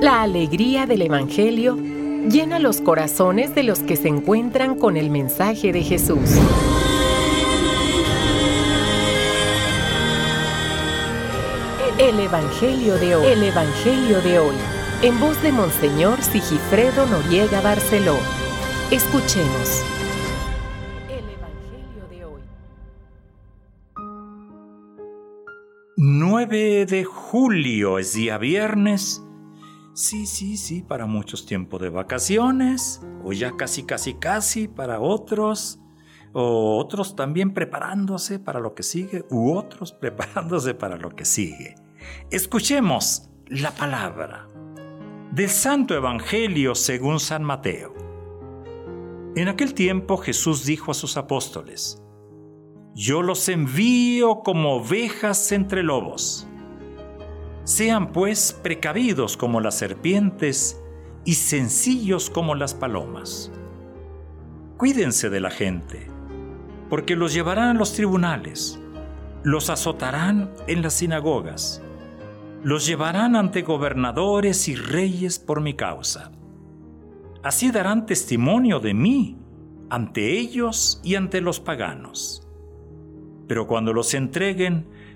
La alegría del Evangelio llena los corazones de los que se encuentran con el mensaje de Jesús. El Evangelio de hoy. El Evangelio de hoy. En voz de Monseñor Sigifredo Noriega Barceló. Escuchemos. El Evangelio de hoy. 9 de julio es día viernes Sí, sí, sí, para muchos tiempo de vacaciones, o ya casi, casi, casi para otros, o otros también preparándose para lo que sigue, u otros preparándose para lo que sigue. Escuchemos la palabra del Santo Evangelio según San Mateo. En aquel tiempo Jesús dijo a sus apóstoles, Yo los envío como ovejas entre lobos. Sean pues precavidos como las serpientes y sencillos como las palomas. Cuídense de la gente, porque los llevarán a los tribunales, los azotarán en las sinagogas, los llevarán ante gobernadores y reyes por mi causa. Así darán testimonio de mí ante ellos y ante los paganos. Pero cuando los entreguen,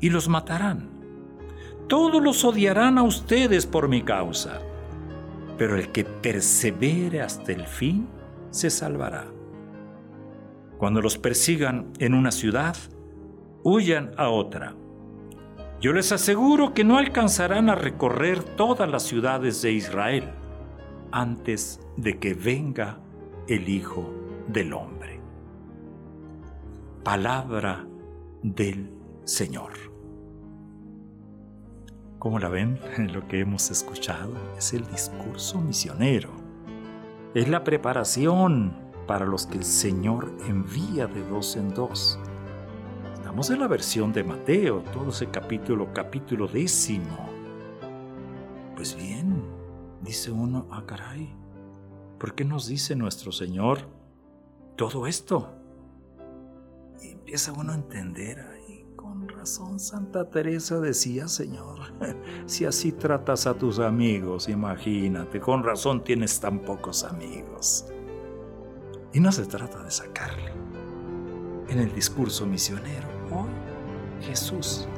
y los matarán. Todos los odiarán a ustedes por mi causa, pero el que persevere hasta el fin se salvará. Cuando los persigan en una ciudad, huyan a otra. Yo les aseguro que no alcanzarán a recorrer todas las ciudades de Israel antes de que venga el Hijo del Hombre. Palabra del Señor. Como la ven, lo que hemos escuchado es el discurso misionero. Es la preparación para los que el Señor envía de dos en dos. Estamos en la versión de Mateo, todo ese capítulo, capítulo décimo. Pues bien, dice uno, ah caray, ¿por qué nos dice nuestro Señor todo esto? Y empieza uno a entender, con razón Santa Teresa decía, Señor, si así tratas a tus amigos, imagínate, con razón tienes tan pocos amigos. Y no se trata de sacarle. En el discurso misionero, hoy Jesús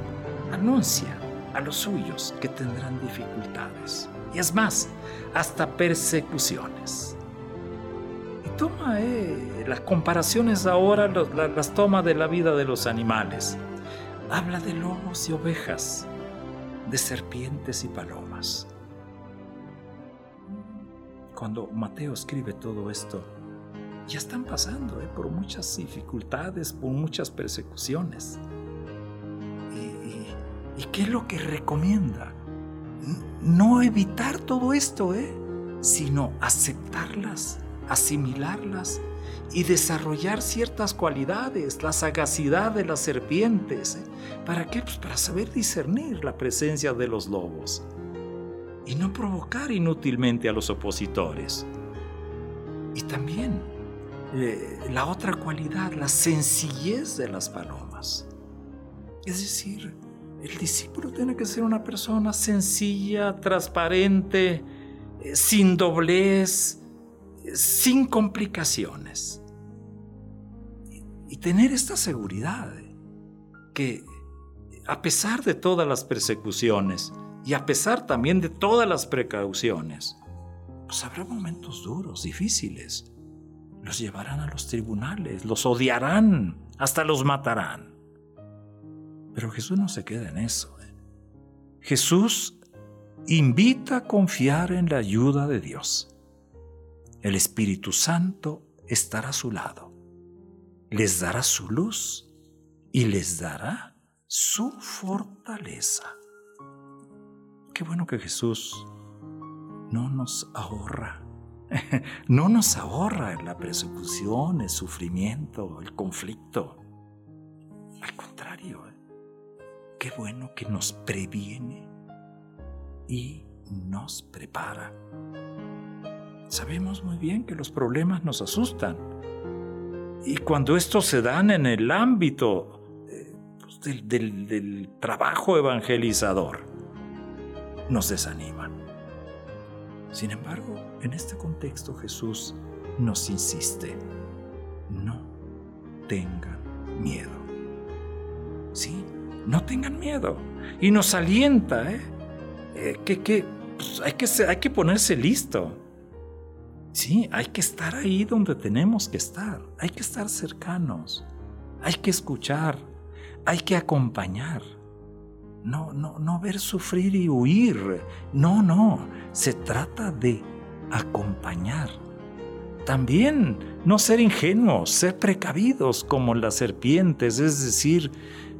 anuncia a los suyos que tendrán dificultades. Y es más, hasta persecuciones. Y toma eh, las comparaciones ahora, las toma de la vida de los animales habla de lobos y ovejas, de serpientes y palomas. Cuando Mateo escribe todo esto, ya están pasando eh, por muchas dificultades, por muchas persecuciones. ¿Y, qué es lo que recomienda? No evitar todo esto, ¿eh? sino aceptarlas, asimilarlas y desarrollar ciertas cualidades, la sagacidad de las serpientes. ¿eh? ¿Para qué? Pues para saber discernir la presencia de los lobos y no provocar inútilmente a los opositores. Y también eh, la otra cualidad, la sencillez de las palomas. Es decir, el discípulo tiene que ser una persona sencilla, transparente, eh, sin doblez, sin complicaciones. Y tener esta seguridad que a pesar de todas las persecuciones y a pesar también de todas las precauciones, pues habrá momentos duros, difíciles. Los llevarán a los tribunales, los odiarán, hasta los matarán. Pero Jesús no se queda en eso. ¿eh? Jesús invita a confiar en la ayuda de Dios el Espíritu Santo estará a su lado, les dará su luz y les dará su fortaleza. Qué bueno que Jesús no nos ahorra. No nos ahorra la persecución, el sufrimiento, el conflicto. Al contrario, qué bueno que nos previene y nos prepara. Sabemos muy bien que los problemas nos asustan. Y cuando estos se dan en el ámbito eh, pues, del, trabajo evangelizador, nos desaniman. Sin embargo, en este contexto Jesús nos insiste, no tengan miedo. Sí, no tengan miedo. Y nos alienta, ¿eh? eh que, pues, hay, que hay que ponerse listo. Sí, hay que estar ahí donde tenemos que estar. Hay que estar cercanos. Hay que escuchar. Hay que acompañar. No, no, no ver sufrir y huir. No, no. Se trata de acompañar. También no ser ingenuos, ser precavidos como las serpientes, es decir,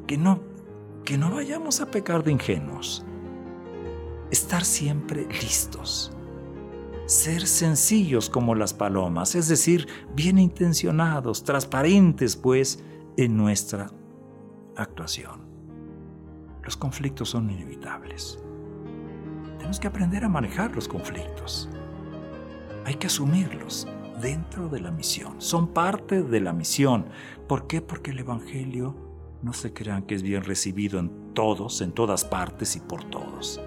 que no, que no vayamos a pecar de ingenuos. Estar siempre listos. Ser sencillos como las palomas, es decir, bien intencionados, transparentes pues en nuestra actuación. Los conflictos son inevitables. Tenemos que aprender a manejar los conflictos. Hay que asumirlos dentro de la misión. Son parte de la misión. ¿Por qué? Porque el Evangelio no se crean que es bien recibido en todos, en todas partes y por todos.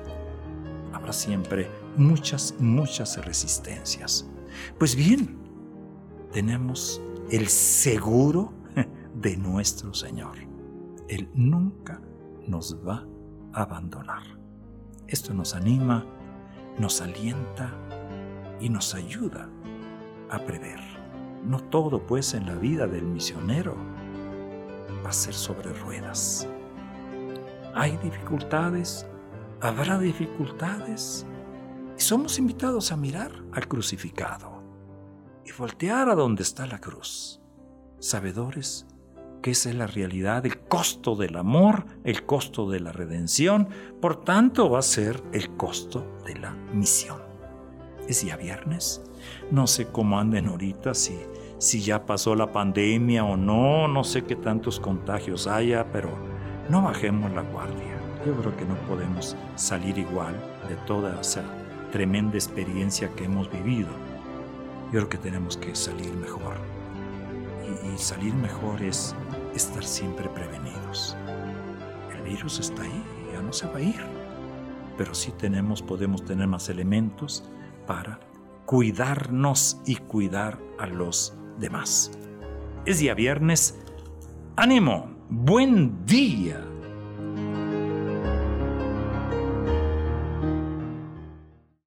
Habrá siempre muchas, muchas resistencias. Pues bien, tenemos el seguro de nuestro Señor. Él nunca nos va a abandonar. Esto nos anima, nos alienta y nos ayuda a prever. No todo, pues, en la vida del misionero va a ser sobre ruedas. Hay dificultades, habrá dificultades, somos invitados a mirar al crucificado y voltear a donde está la cruz, sabedores que esa es la realidad, el costo del amor, el costo de la redención, por tanto va a ser el costo de la misión. Es ya viernes, no sé cómo anden ahorita, si, si ya pasó la pandemia o no, no sé qué tantos contagios haya, pero no bajemos la guardia. Yo creo que no podemos salir igual de toda esa tremenda experiencia que hemos vivido. Yo creo que tenemos que salir mejor. Y, salir mejor es estar siempre prevenidos. El virus está ahí, ya no se va a ir. Pero sí tenemos, podemos tener más elementos para cuidarnos y cuidar a los demás. Es día viernes. ¡Ánimo! ¡Buen día!